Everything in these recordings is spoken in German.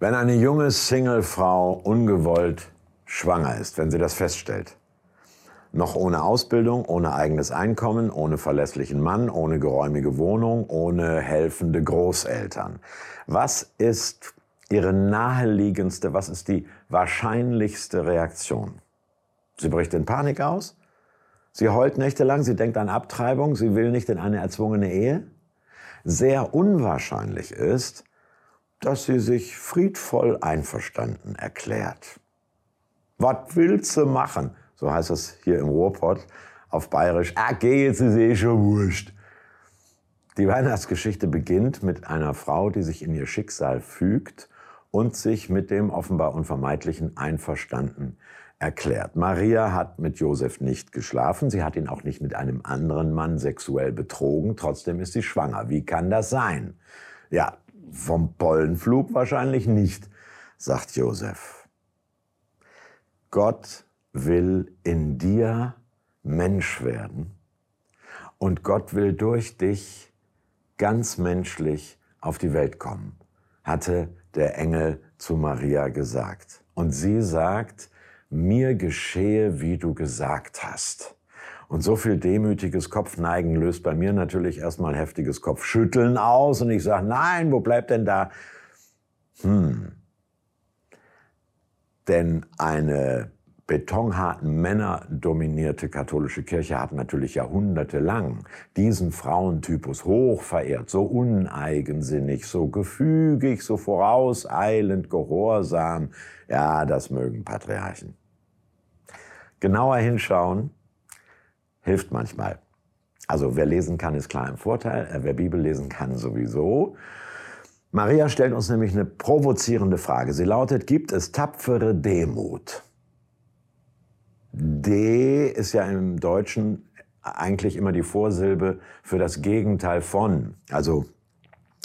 Wenn eine junge Singlefrau ungewollt schwanger ist, wenn sie das feststellt, noch ohne Ausbildung, ohne eigenes Einkommen, ohne verlässlichen Mann, ohne geräumige Wohnung, ohne helfende Großeltern. Was ist Ihre naheliegendste, was ist die wahrscheinlichste Reaktion? Sie bricht in Panik aus? Sie heult nächtelang, sie denkt an Abtreibung, sie will nicht in eine erzwungene Ehe? Sehr unwahrscheinlich ist, dass sie sich friedvoll einverstanden erklärt. Was willst du machen? so heißt es hier im Ruhrpott, auf Bayerisch, ah, geh, jetzt ist eh schon wurscht. Die Weihnachtsgeschichte beginnt mit einer Frau, die sich in ihr Schicksal fügt und sich mit dem offenbar Unvermeidlichen einverstanden erklärt. Maria hat mit Josef nicht geschlafen, sie hat ihn auch nicht mit einem anderen Mann sexuell betrogen, trotzdem ist sie schwanger. Wie kann das sein? Ja, vom Pollenflug wahrscheinlich nicht, sagt Josef. Gott will in dir Mensch werden und Gott will durch dich ganz menschlich auf die Welt kommen, hatte der Engel zu Maria gesagt. Und sie sagt, mir geschehe, wie du gesagt hast. Und so viel demütiges Kopfneigen löst bei mir natürlich erstmal heftiges Kopfschütteln aus und ich sage, nein, wo bleibt denn da? Hm. Denn eine betonharten Männer dominierte katholische Kirche hat natürlich jahrhundertelang diesen Frauentypus hoch verehrt, so uneigensinnig, so gefügig, so vorauseilend, gehorsam. Ja, das mögen Patriarchen. Genauer hinschauen hilft manchmal. Also wer lesen kann, ist klar im Vorteil. Äh, wer Bibel lesen kann, sowieso. Maria stellt uns nämlich eine provozierende Frage. Sie lautet, gibt es tapfere Demut? D ist ja im Deutschen eigentlich immer die Vorsilbe für das Gegenteil von, also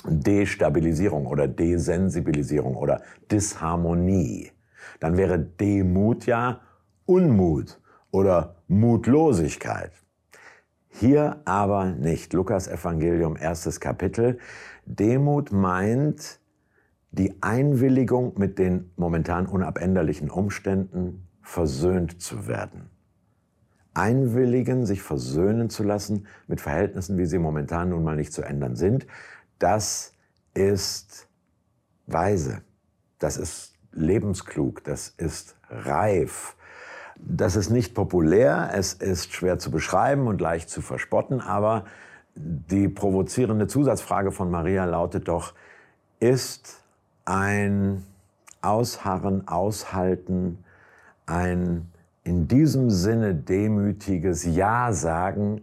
Destabilisierung oder Desensibilisierung oder Disharmonie. Dann wäre Demut ja Unmut oder Mutlosigkeit. Hier aber nicht. Lukas Evangelium, erstes Kapitel. Demut meint die Einwilligung mit den momentan unabänderlichen Umständen, versöhnt zu werden. Einwilligen, sich versöhnen zu lassen mit Verhältnissen, wie sie momentan nun mal nicht zu ändern sind, das ist weise, das ist lebensklug, das ist reif. Das ist nicht populär, es ist schwer zu beschreiben und leicht zu verspotten, aber die provozierende Zusatzfrage von Maria lautet doch, ist ein Ausharren, Aushalten, ein in diesem Sinne demütiges Ja sagen,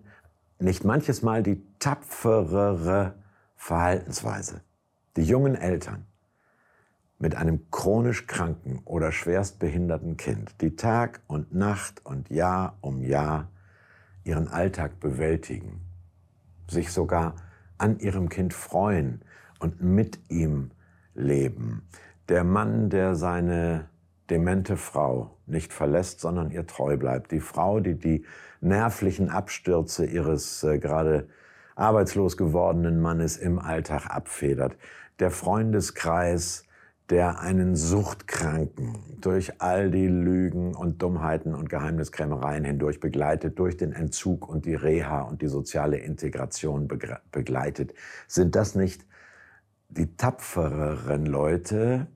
nicht manches Mal die tapferere Verhaltensweise. Die jungen Eltern mit einem chronisch kranken oder schwerstbehinderten Kind, die Tag und Nacht und Jahr um Jahr ihren Alltag bewältigen, sich sogar an ihrem Kind freuen und mit ihm leben. Der Mann, der seine demente Frau nicht verlässt, sondern ihr treu bleibt. Die Frau, die die nervlichen Abstürze ihres äh, gerade arbeitslos gewordenen Mannes im Alltag abfedert. Der Freundeskreis, der einen Suchtkranken durch all die Lügen und Dummheiten und Geheimniskrämereien hindurch begleitet, durch den Entzug und die Reha und die soziale Integration begleitet. Sind das nicht die tapfereren Leute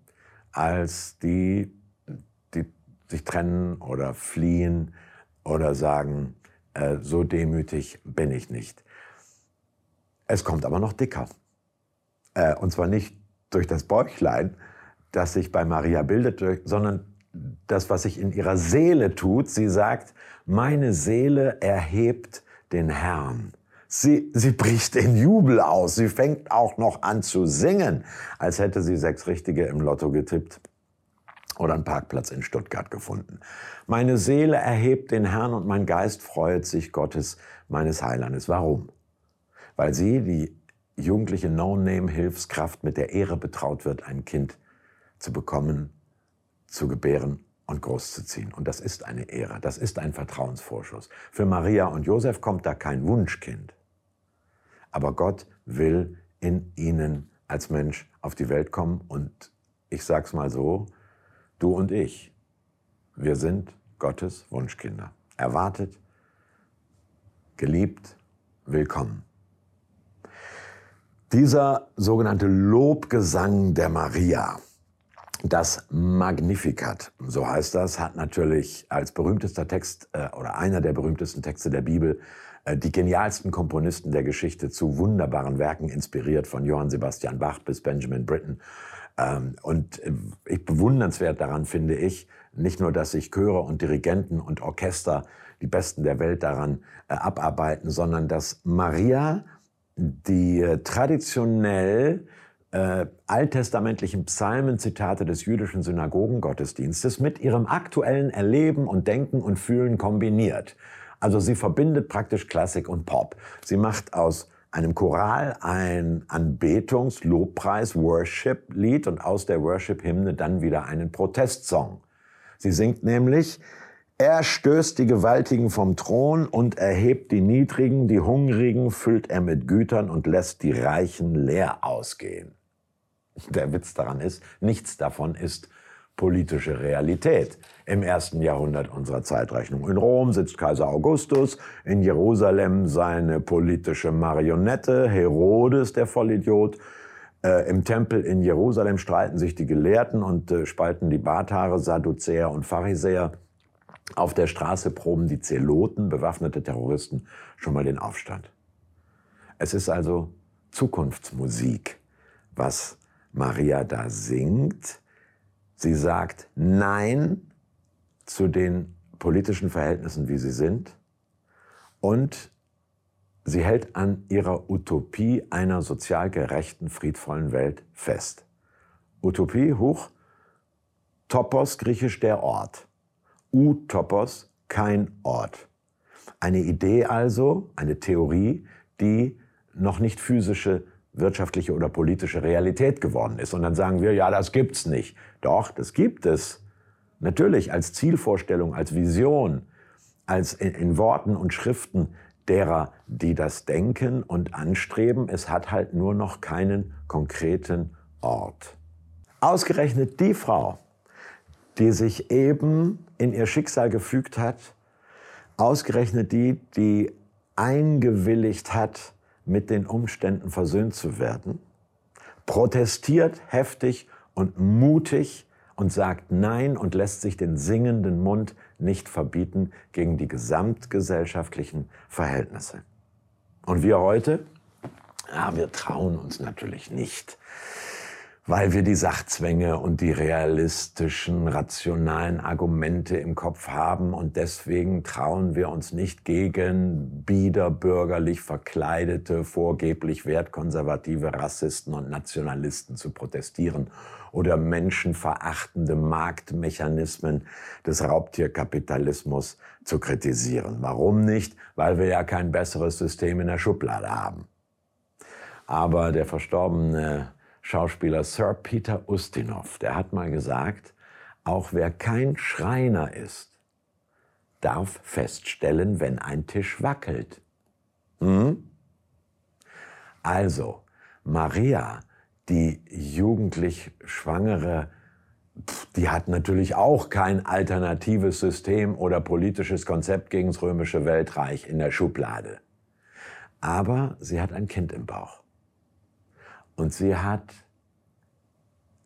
als die, sich trennen oder fliehen oder sagen, äh, so demütig bin ich nicht. Es kommt aber noch dicker. Äh, und zwar nicht durch das Bäuchlein, das sich bei Maria bildet, sondern das, was sich in ihrer Seele tut. Sie sagt, meine Seele erhebt den Herrn. Sie, sie bricht in Jubel aus. Sie fängt auch noch an zu singen, als hätte sie sechs Richtige im Lotto getippt oder einen Parkplatz in Stuttgart gefunden. Meine Seele erhebt den Herrn und mein Geist freut sich Gottes, meines Heilandes. Warum? Weil sie, die jugendliche No-Name-Hilfskraft, mit der Ehre betraut wird, ein Kind zu bekommen, zu gebären und großzuziehen. Und das ist eine Ehre, das ist ein Vertrauensvorschuss. Für Maria und Josef kommt da kein Wunschkind. Aber Gott will in ihnen als Mensch auf die Welt kommen und ich sag's mal so, du und ich, wir sind Gottes Wunschkinder. Erwartet, geliebt, willkommen. Dieser sogenannte Lobgesang der Maria, das Magnificat, so heißt das, hat natürlich als berühmtester Text äh, oder einer der berühmtesten Texte der Bibel äh, die genialsten Komponisten der Geschichte zu wunderbaren Werken inspiriert, von Johann Sebastian Bach bis Benjamin Britten. Ähm, und äh, ich bewundernswert daran finde ich, nicht nur, dass sich Chöre und Dirigenten und Orchester, die Besten der Welt daran äh, abarbeiten, sondern dass Maria die traditionell äh, alttestamentlichen Psalmenzitate des jüdischen Synagogengottesdienstes mit ihrem aktuellen Erleben und Denken und Fühlen kombiniert. Also sie verbindet praktisch Klassik und Pop. Sie macht aus einem Choral ein Anbetungs-, Lobpreis-, Worship-Lied und aus der Worship-Hymne dann wieder einen Protestsong. Sie singt nämlich, er stößt die Gewaltigen vom Thron und erhebt die Niedrigen, die Hungrigen füllt er mit Gütern und lässt die Reichen leer ausgehen. Der Witz daran ist, nichts davon ist politische Realität. Im ersten Jahrhundert unserer Zeitrechnung. In Rom sitzt Kaiser Augustus, in Jerusalem seine politische Marionette, Herodes, der Vollidiot. Äh, Im Tempel in Jerusalem streiten sich die Gelehrten und äh, spalten die Barthaare, Sadduzäer und Pharisäer. Auf der Straße proben die Zeloten, bewaffnete Terroristen, schon mal den Aufstand. Es ist also Zukunftsmusik, was Maria da singt. Sie sagt Nein zu den politischen Verhältnissen, wie sie sind. Und sie hält an ihrer Utopie einer sozial gerechten, friedvollen Welt fest. Utopie, hoch, Topos, griechisch der Ort. Utopos, kein Ort. Eine Idee also, eine Theorie, die noch nicht physische wirtschaftliche oder politische Realität geworden ist. Und dann sagen wir, ja, das gibt's nicht. Doch, das gibt es. Natürlich als Zielvorstellung, als Vision, als in, in Worten und Schriften derer, die das denken und anstreben. Es hat halt nur noch keinen konkreten Ort. Ausgerechnet die Frau, die sich eben in ihr Schicksal gefügt hat, ausgerechnet die, die eingewilligt hat, mit den Umständen versöhnt zu werden, protestiert heftig und mutig und sagt Nein und lässt sich den singenden Mund nicht verbieten gegen die gesamtgesellschaftlichen Verhältnisse. Und wir heute? Ja, wir trauen uns natürlich nicht weil wir die Sachzwänge und die realistischen, rationalen Argumente im Kopf haben und deswegen trauen wir uns nicht gegen biederbürgerlich verkleidete, vorgeblich wertkonservative Rassisten und Nationalisten zu protestieren oder menschenverachtende Marktmechanismen des Raubtierkapitalismus zu kritisieren. Warum nicht? Weil wir ja kein besseres System in der Schublade haben. Aber der verstorbene Schauspieler Sir Peter Ustinov, der hat mal gesagt, auch wer kein Schreiner ist, darf feststellen, wenn ein Tisch wackelt. Hm? Also, Maria, die jugendlich Schwangere, die hat natürlich auch kein alternatives System oder politisches Konzept gegen das römische Weltreich in der Schublade. Aber sie hat ein Kind im Bauch. Und sie hat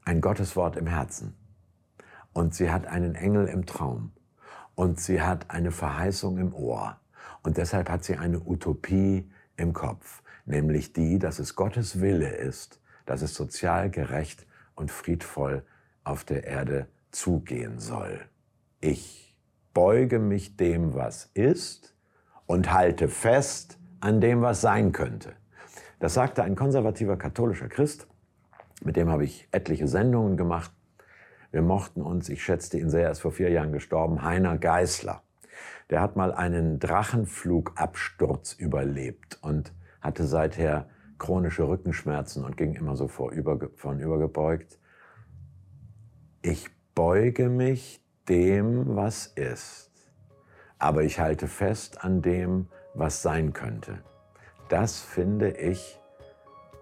ein Gotteswort im Herzen. Und sie hat einen Engel im Traum. Und sie hat eine Verheißung im Ohr. Und deshalb hat sie eine Utopie im Kopf, nämlich die, dass es Gottes Wille ist, dass es sozial gerecht und friedvoll auf der Erde zugehen soll. Ich beuge mich dem, was ist und halte fest an dem, was sein könnte. Das sagte ein konservativer katholischer Christ, mit dem habe ich etliche Sendungen gemacht. Wir mochten uns, ich schätzte ihn sehr, er ist vor vier Jahren gestorben, Heiner Geißler. Der hat mal einen Drachenflugabsturz überlebt und hatte seither chronische Rückenschmerzen und ging immer so vorübergebeugt. Ich beuge mich dem, was ist, aber ich halte fest an dem, was sein könnte. Das finde ich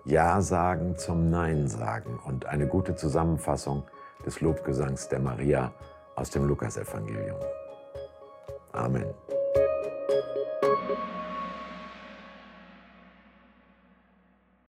ja sagen zum Nein sagen und eine gute Zusammenfassung des Lobgesangs der Maria aus dem Lukasevangelium. Amen.